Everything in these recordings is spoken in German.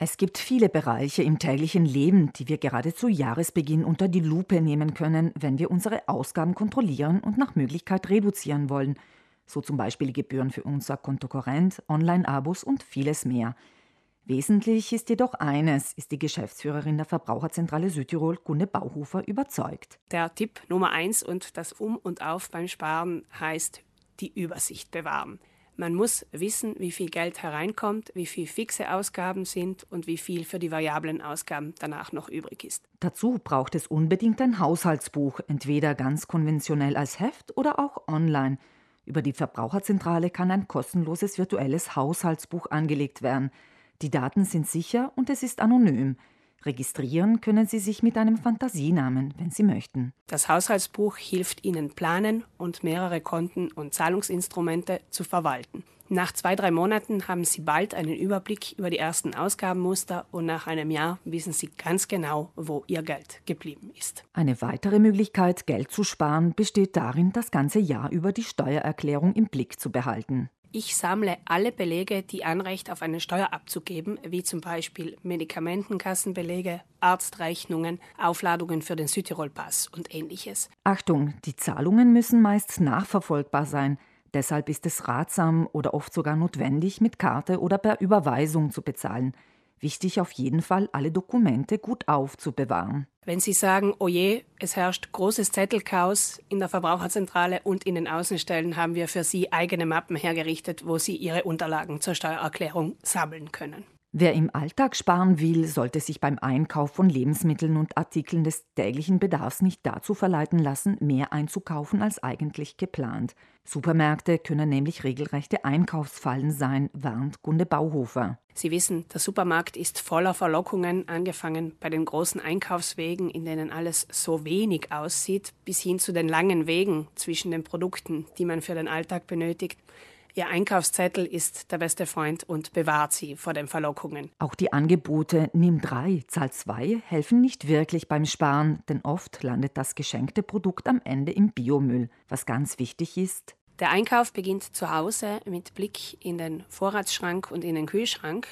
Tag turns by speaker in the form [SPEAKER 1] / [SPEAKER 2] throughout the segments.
[SPEAKER 1] Es gibt viele Bereiche im täglichen Leben, die wir gerade zu Jahresbeginn unter die Lupe nehmen können, wenn wir unsere Ausgaben kontrollieren und nach Möglichkeit reduzieren wollen. So zum Beispiel Gebühren für unser Kontokorrent, Online-Abos und vieles mehr. Wesentlich ist jedoch eines, ist die Geschäftsführerin der Verbraucherzentrale Südtirol, Gunne Bauhofer, überzeugt.
[SPEAKER 2] Der Tipp Nummer eins und das Um und Auf beim Sparen heißt die Übersicht bewahren. Man muss wissen, wie viel Geld hereinkommt, wie viel fixe Ausgaben sind und wie viel für die variablen Ausgaben danach noch übrig ist.
[SPEAKER 1] Dazu braucht es unbedingt ein Haushaltsbuch, entweder ganz konventionell als Heft oder auch online. Über die Verbraucherzentrale kann ein kostenloses virtuelles Haushaltsbuch angelegt werden. Die Daten sind sicher und es ist anonym. Registrieren können Sie sich mit einem Fantasienamen, wenn Sie möchten.
[SPEAKER 2] Das Haushaltsbuch hilft Ihnen planen und mehrere Konten und Zahlungsinstrumente zu verwalten. Nach zwei, drei Monaten haben Sie bald einen Überblick über die ersten Ausgabenmuster und nach einem Jahr wissen Sie ganz genau, wo Ihr Geld geblieben ist.
[SPEAKER 1] Eine weitere Möglichkeit, Geld zu sparen, besteht darin, das ganze Jahr über die Steuererklärung im Blick zu behalten.
[SPEAKER 2] Ich sammle alle Belege, die Anrecht auf eine Steuer abzugeben, wie zum Beispiel Medikamentenkassenbelege, Arztrechnungen, Aufladungen für den Südtirol-Pass und ähnliches.
[SPEAKER 1] Achtung, die Zahlungen müssen meist nachverfolgbar sein. Deshalb ist es ratsam oder oft sogar notwendig, mit Karte oder per Überweisung zu bezahlen. Wichtig auf jeden Fall, alle Dokumente gut aufzubewahren.
[SPEAKER 2] Wenn Sie sagen, oh je, es herrscht großes Zettelchaos in der Verbraucherzentrale und in den Außenstellen haben wir für Sie eigene Mappen hergerichtet, wo Sie Ihre Unterlagen zur Steuererklärung sammeln können.
[SPEAKER 1] Wer im Alltag sparen will, sollte sich beim Einkauf von Lebensmitteln und Artikeln des täglichen Bedarfs nicht dazu verleiten lassen, mehr einzukaufen als eigentlich geplant. Supermärkte können nämlich regelrechte Einkaufsfallen sein, warnt Gunde Bauhofer.
[SPEAKER 2] Sie wissen, der Supermarkt ist voller Verlockungen, angefangen bei den großen Einkaufswegen, in denen alles so wenig aussieht, bis hin zu den langen Wegen zwischen den Produkten, die man für den Alltag benötigt. Ihr Einkaufszettel ist der beste Freund und bewahrt sie vor den Verlockungen.
[SPEAKER 1] Auch die Angebote Nimm drei, zahl zwei helfen nicht wirklich beim Sparen, denn oft landet das geschenkte Produkt am Ende im Biomüll. Was ganz wichtig ist,
[SPEAKER 2] der Einkauf beginnt zu Hause mit Blick in den Vorratsschrank und in den Kühlschrank.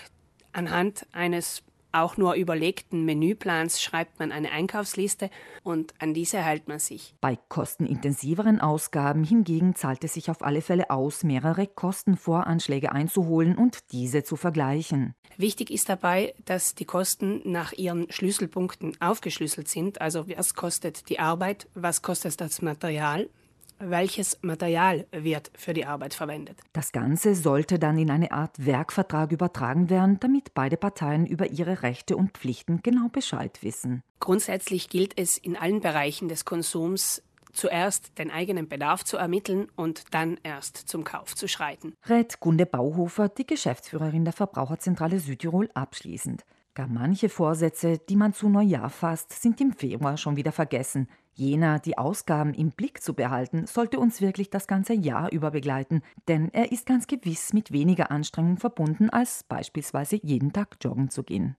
[SPEAKER 2] Anhand eines auch nur überlegten Menüplans schreibt man eine Einkaufsliste und an diese hält man sich.
[SPEAKER 1] Bei kostenintensiveren Ausgaben hingegen zahlt es sich auf alle Fälle aus, mehrere Kostenvoranschläge einzuholen und diese zu vergleichen.
[SPEAKER 2] Wichtig ist dabei, dass die Kosten nach ihren Schlüsselpunkten aufgeschlüsselt sind. Also was kostet die Arbeit, was kostet das Material, welches Material wird für die Arbeit verwendet.
[SPEAKER 1] Das Ganze sollte dann in eine Art Werkvertrag übertragen werden, damit beide Parteien über ihre Rechte und Pflichten genau Bescheid wissen.
[SPEAKER 2] Grundsätzlich gilt es in allen Bereichen des Konsums zuerst den eigenen Bedarf zu ermitteln und dann erst zum Kauf zu schreiten.
[SPEAKER 1] Rät Gunde Bauhofer, die Geschäftsführerin der Verbraucherzentrale Südtirol, abschließend. Gar manche Vorsätze, die man zu Neujahr fasst, sind im Februar schon wieder vergessen. Jener, die Ausgaben im Blick zu behalten, sollte uns wirklich das ganze Jahr über begleiten, denn er ist ganz gewiss mit weniger Anstrengung verbunden, als beispielsweise jeden Tag joggen zu gehen.